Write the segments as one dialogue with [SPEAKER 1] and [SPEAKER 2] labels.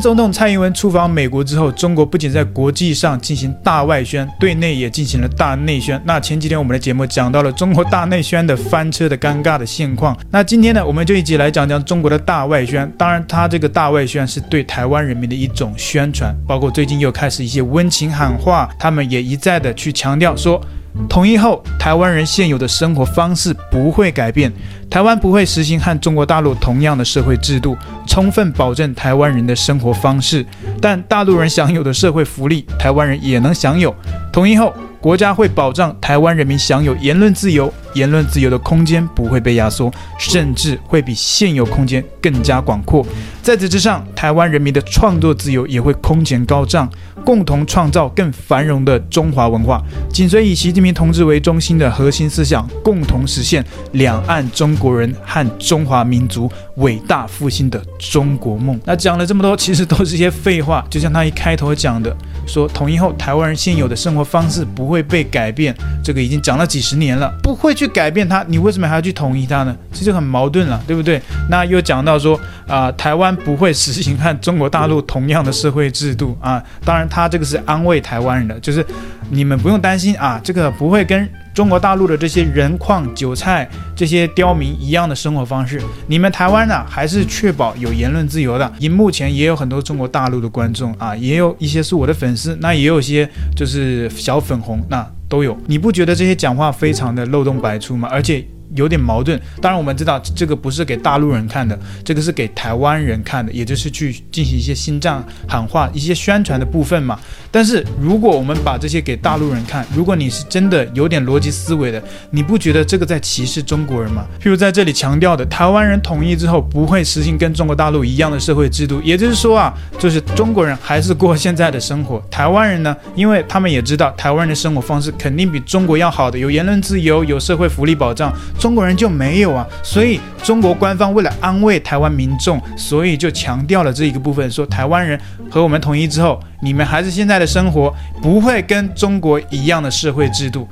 [SPEAKER 1] 总统蔡英文出访美国之后，中国不仅在国际上进行大外宣，对内也进行了大内宣。那前几天我们的节目讲到了中国大内宣的翻车的尴尬的现况。那今天呢，我们就一起来讲讲中国的大外宣。当然，它这个大外宣是对台湾人民的一种宣传，包括最近又开始一些温情喊话，他们也一再的去强调说。统一后，台湾人现有的生活方式不会改变，台湾不会实行和中国大陆同样的社会制度，充分保证台湾人的生活方式。但大陆人享有的社会福利，台湾人也能享有。统一后，国家会保障台湾人民享有言论自由，言论自由的空间不会被压缩，甚至会比现有空间更加广阔。在此之上，台湾人民的创作自由也会空前高涨，共同创造更繁荣的中华文化。紧随以习近平同志为中心的核心思想，共同实现两岸中国人和中华民族伟大复兴的中国梦。那讲了这么多，其实都是一些废话。就像他一开头讲的，说统一后台湾人现有的生活方式不会被改变，这个已经讲了几十年了，不会去改变它，你为什么还要去统一它呢？这就很矛盾了，对不对？那又讲到说啊、台湾。不会实行和中国大陆同样的社会制度啊！当然，他这个是安慰台湾人的，就是你们不用担心啊，这个不会跟中国大陆的这些人矿、韭菜这些刁民一样的生活方式。你们台湾呢，还是确保有言论自由的。荧幕前也有很多中国大陆的观众啊，也有一些是我的粉丝，那也有些就是小粉红，那都有。你不觉得这些讲话非常的漏洞百出吗？而且。有点矛盾，当然我们知道这个不是给大陆人看的，这个是给台湾人看的，也就是去进行一些心脏喊话、一些宣传的部分嘛。但是如果我们把这些给大陆人看，如果你是真的有点逻辑思维的，你不觉得这个在歧视中国人吗？譬如在这里强调的，台湾人统一之后不会实行跟中国大陆一样的社会制度，也就是说啊，就是中国人还是过现在的生活，台湾人呢，因为他们也知道台湾人的生活方式肯定比中国要好的，有言论自由，有社会福利保障。中国人就没有啊，所以中国官方为了安慰台湾民众，所以就强调了这一个部分，说台湾人和我们统一之后，你们还是现在的生活，不会跟中国一样的社会制度，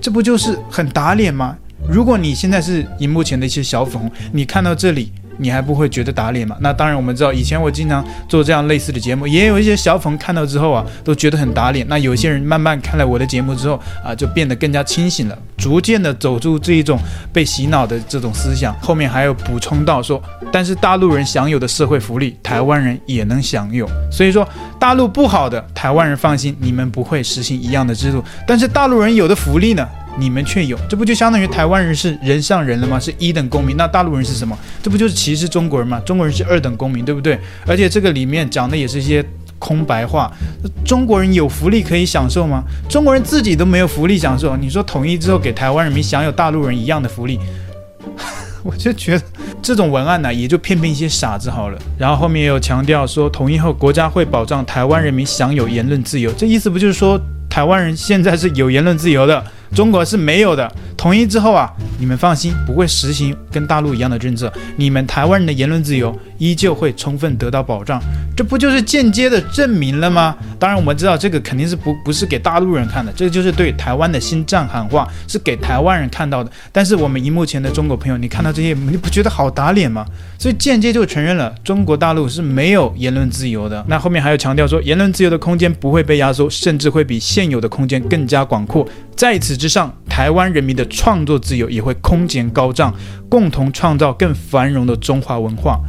[SPEAKER 1] 这不就是很打脸吗？如果你现在是荧幕前的一些小粉红，你看到这里。你还不会觉得打脸吗？那当然，我们知道以前我经常做这样类似的节目，也有一些小粉看到之后啊，都觉得很打脸。那有些人慢慢看了我的节目之后啊，就变得更加清醒了，逐渐的走出这一种被洗脑的这种思想。后面还有补充到说，但是大陆人享有的社会福利，台湾人也能享有。所以说，大陆不好的，台湾人放心，你们不会实行一样的制度。但是大陆人有的福利呢？你们却有，这不就相当于台湾人是人上人了吗？是一等公民，那大陆人是什么？这不就是歧视中国人吗？中国人是二等公民，对不对？而且这个里面讲的也是一些空白话。中国人有福利可以享受吗？中国人自己都没有福利享受，你说统一之后给台湾人民享有大陆人一样的福利，我就觉得这种文案呢，也就骗骗一些傻子好了。然后后面也有强调说，统一后国家会保障台湾人民享有言论自由，这意思不就是说台湾人现在是有言论自由的？中国是没有的。统一之后啊，你们放心，不会实行跟大陆一样的政策。你们台湾人的言论自由依旧会充分得到保障。这不就是间接的证明了吗？当然，我们知道这个肯定是不不是给大陆人看的，这就是对台湾的心脏喊话，是给台湾人看到的。但是我们荧幕前的中国朋友，你看到这些，你不觉得好打脸吗？所以间接就承认了中国大陆是没有言论自由的。那后面还有强调说，言论自由的空间不会被压缩，甚至会比现有的空间更加广阔。在此之上，台湾人民的创作自由也会空前高涨，共同创造更繁荣的中华文化。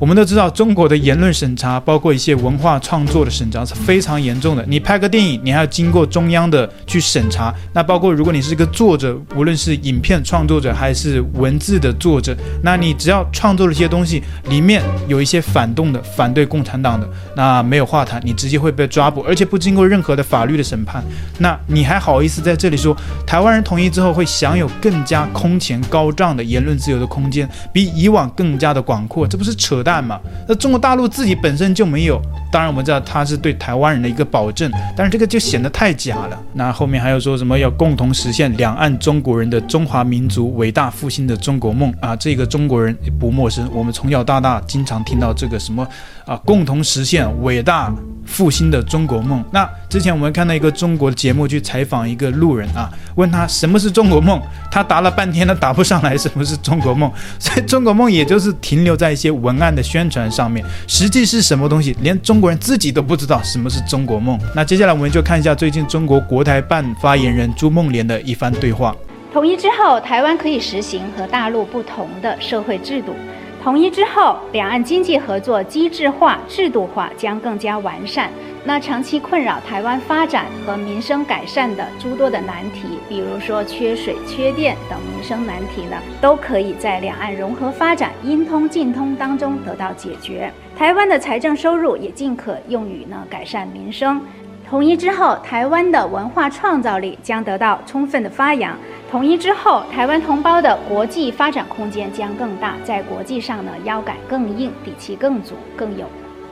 [SPEAKER 1] 我们都知道，中国的言论审查，包括一些文化创作的审查是非常严重的。你拍个电影，你还要经过中央的去审查。那包括如果你是一个作者，无论是影片创作者还是文字的作者，那你只要创作了一些东西，里面有一些反动的、反对共产党的，那没有话谈，你直接会被抓捕，而且不经过任何的法律的审判。那你还好意思在这里说，台湾人统一之后会享有更加空前高涨的言论自由的空间，比以往更加的广阔？这不是扯淡？嘛，那中国大陆自己本身就没有，当然我们知道它是对台湾人的一个保证，但是这个就显得太假了。那后面还有说什么要共同实现两岸中国人的中华民族伟大复兴的中国梦啊？这个中国人不陌生，我们从小到大经常听到这个什么啊，共同实现伟大复兴的中国梦。那之前我们看到一个中国节目去采访一个路人啊，问他什么是中国梦，他答了半天都答不上来什么是中国梦。所以中国梦也就是停留在一些文案的宣传上面，实际是什么东西，连中国人自己都不知道什么是中国梦。那接下来我们就看一下最近中国国台办发言人朱梦莲的一番对话。
[SPEAKER 2] 统一之后，台湾可以实行和大陆不同的社会制度。统一之后，两岸经济合作机制化、制度化将更加完善。那长期困扰台湾发展和民生改善的诸多的难题，比如说缺水、缺电等民生难题呢，都可以在两岸融合发展、应通尽通当中得到解决。台湾的财政收入也尽可用于呢改善民生。统一之后，台湾的文化创造力将得到充分的发扬。统一之后，台湾同胞的国际发展空间将更大，在国际上呢，腰杆更硬，底气更足，更有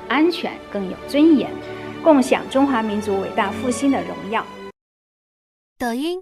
[SPEAKER 2] 安全，更有尊严，共享中华民族伟大复兴的荣耀。
[SPEAKER 3] 抖音。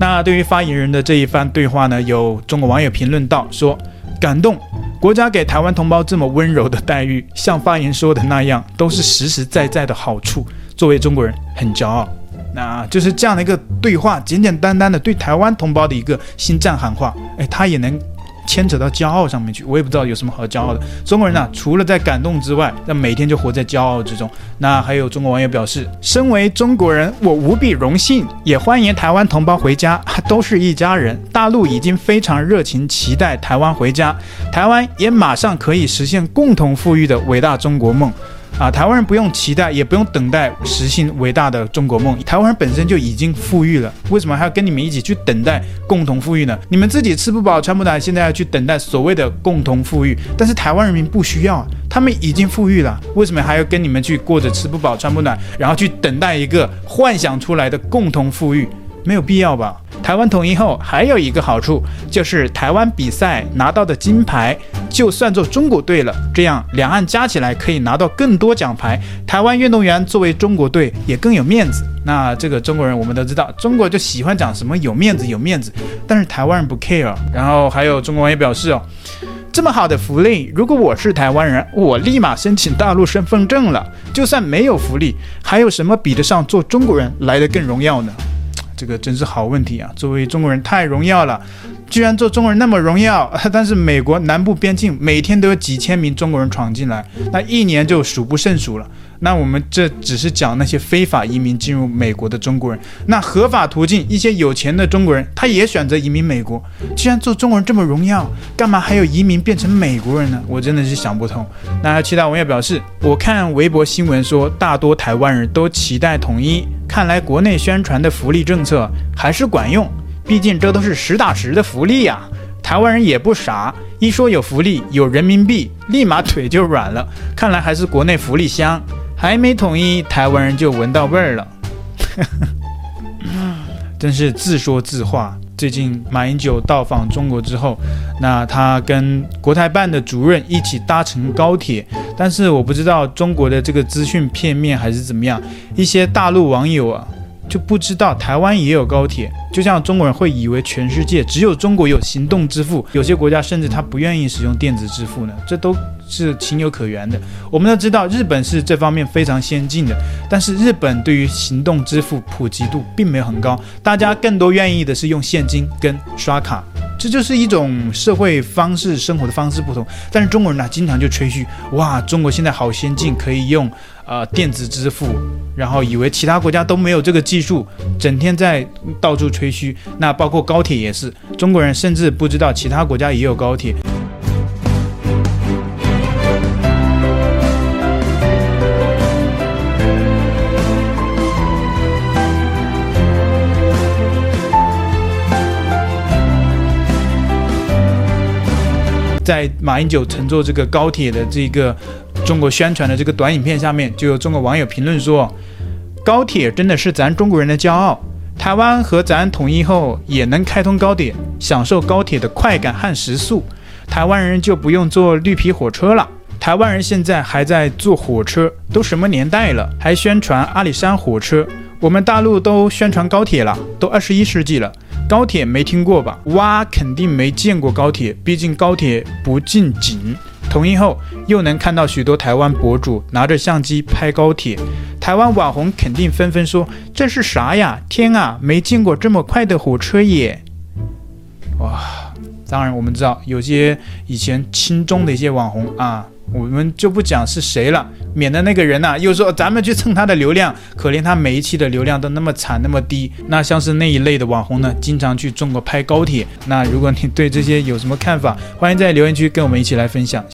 [SPEAKER 1] 那对于发言人的这一番对话呢，有中国网友评论道说：感动。国家给台湾同胞这么温柔的待遇，像发言说的那样，都是实实在在的好处。作为中国人，很骄傲。那就是这样的一个对话，简简单单的对台湾同胞的一个心脏喊话。哎，他也能。牵扯到骄傲上面去，我也不知道有什么好骄傲的。中国人呢、除了在感动之外，那每天就活在骄傲之中。那还有中国网友表示，身为中国人，我无比荣幸，也欢迎台湾同胞回家，都是一家人。大陆已经非常热情期待台湾回家，台湾也马上可以实现共同富裕的伟大中国梦。啊，台湾人不用期待，也不用等待实现伟大的中国梦。台湾人本身就已经富裕了，为什么还要跟你们一起去等待共同富裕呢？你们自己吃不饱穿不暖，现在要去等待所谓的共同富裕？但是台湾人民不需要，他们已经富裕了，为什么还要跟你们去过着吃不饱穿不暖，然后去等待一个幻想出来的共同富裕？没有必要吧？台湾统一后还有一个好处，就是台湾比赛拿到的金牌就算作中国队了，这样两岸加起来可以拿到更多奖牌。台湾运动员作为中国队也更有面子。那这个中国人我们都知道，中国就喜欢讲什么有面子有面子，但是台湾人不 care。然后还有中国人也表示哦，这么好的福利，如果我是台湾人，我立马申请大陆身份证了。就算没有福利，还有什么比得上做中国人来得更荣耀呢？这个真是好问题啊！作为中国人太荣耀了，居然做中国人那么荣耀。但是美国南部边境每天都有几千名中国人闯进来，那一年就数不胜数了。那我们这只是讲那些非法移民进入美国的中国人，那合法途径一些有钱的中国人，他也选择移民美国。既然做中国人这么荣耀，干嘛还有移民变成美国人呢？我真的是想不通。那其他网友表示，我看微博新闻说，大多台湾人都期待统一，看来国内宣传的福利政策还是管用，毕竟这都是实打实的福利呀。台湾人也不傻，一说有福利，有人民币，立马腿就软了。看来还是国内福利香。还没统一，台湾人就闻到味儿了，真是自说自话。最近马英九到访中国之后，那他跟国台办的主任一起搭乘高铁，但是我不知道中国的这个资讯片面还是怎么样，一些大陆网友啊就不知道台湾也有高铁，就像中国人会以为全世界只有中国有行动支付，有些国家甚至他不愿意使用电子支付呢，这都。是情有可原的。我们都知道，日本是这方面非常先进的，但是日本对于行动支付普及度并没有很高，大家更多愿意的是用现金跟刷卡，这就是一种社会方式、生活的方式不同。但是中国人呢，经常就吹嘘，哇，中国现在好先进，可以用呃电子支付，然后以为其他国家都没有这个技术，整天在到处吹嘘。那包括高铁也是，中国人甚至不知道其他国家也有高铁。在马英九乘坐这个高铁的这个中国宣传的这个短影片下面，就有中国网友评论说：“高铁真的是咱中国人的骄傲。台湾和咱统一后也能开通高铁，享受高铁的快感和时速。台湾人就不用坐绿皮火车了。台湾人现在还在坐火车，都什么年代了，还宣传阿里山火车？我们大陆都宣传高铁了，都二十一世纪了。”高铁没听过吧？哇，肯定没见过高铁，毕竟高铁不进景，统一后，又能看到许多台湾博主拿着相机拍高铁，台湾网红肯定纷纷说：“这是啥呀？天啊，没见过这么快的火车耶！”哇，当然我们知道有些以前轻中的一些网红啊。我们就不讲是谁了，免得那个人呐、又说咱们去蹭他的流量，可怜他每一期的流量都那么惨那么低。那像是那一类的网红呢，经常去中国拍高铁。那如果你对这些有什么看法，欢迎在留言区跟我们一起来分享。